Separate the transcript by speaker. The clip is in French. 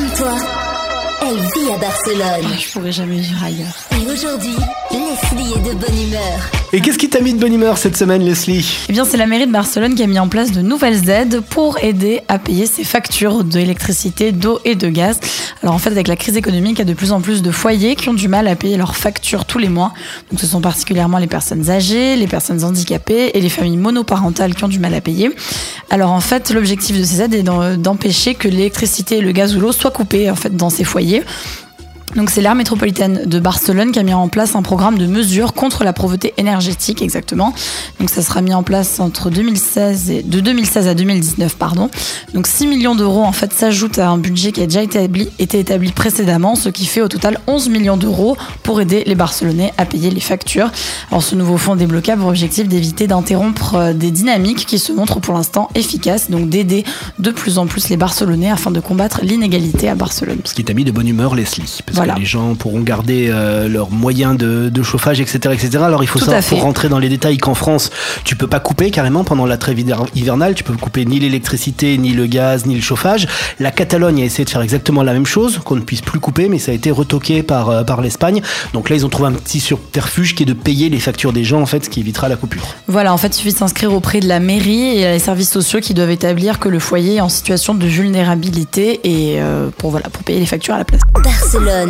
Speaker 1: Comme toi, elle vit à Barcelone.
Speaker 2: Je pourrais jamais vivre ailleurs.
Speaker 1: Et aujourd'hui, Leslie est de bonne humeur.
Speaker 3: Et qu'est-ce qui t'a mis de bonne humeur cette semaine, Leslie?
Speaker 2: Eh bien, c'est la mairie de Barcelone qui a mis en place de nouvelles aides pour aider à payer ses factures d'électricité, d'eau et de gaz. Alors en fait, avec la crise économique, il y a de plus en plus de foyers qui ont du mal à payer leurs factures tous les mois. Donc ce sont particulièrement les personnes âgées, les personnes handicapées et les familles monoparentales qui ont du mal à payer. Alors en fait, l'objectif de ces aides est d'empêcher que l'électricité le gaz ou l'eau soient coupés en fait dans ces foyers. Donc c'est l'aire métropolitaine de Barcelone qui a mis en place un programme de mesures contre la pauvreté énergétique exactement. Donc ça sera mis en place entre 2016 et de 2016 à 2019 pardon. Donc 6 millions d'euros en fait s'ajoutent à un budget qui a déjà été établi, précédemment, ce qui fait au total 11 millions d'euros pour aider les Barcelonais à payer les factures. Alors ce nouveau fonds débloqué a pour objectif d'éviter d'interrompre euh, des dynamiques qui se montrent pour l'instant efficaces, donc d'aider de plus en plus les Barcelonais afin de combattre l'inégalité à Barcelone.
Speaker 3: Ce qui t'a mis de bonne humeur, Leslie. Parce
Speaker 2: Voilà.
Speaker 3: que les gens pourront garder euh, leurs moyens de, de chauffage, etc., etc. Alors il faut
Speaker 2: Tout
Speaker 3: savoir, pour rentrer dans les détails, qu'en France, tu peux pas couper carrément pendant la trêve hiver- hivernale. Tu peux couper ni l'électricité, ni le gaz, ni le chauffage. La Catalogne a essayé de faire exactement la même chose, qu'on ne puisse plus couper, mais ça a été retoqué par, euh, par l'Espagne. Donc là, ils ont trouvé un petit subterfuge qui est de payer les factures des gens, en fait, ce qui évitera la coupure.
Speaker 2: Voilà, en fait, il suffit de s'inscrire auprès de la mairie et les services sociaux qui doivent établir que le foyer est en situation de vulnérabilité et euh, pour, voilà, pour payer les factures à la place.
Speaker 1: Barcelone,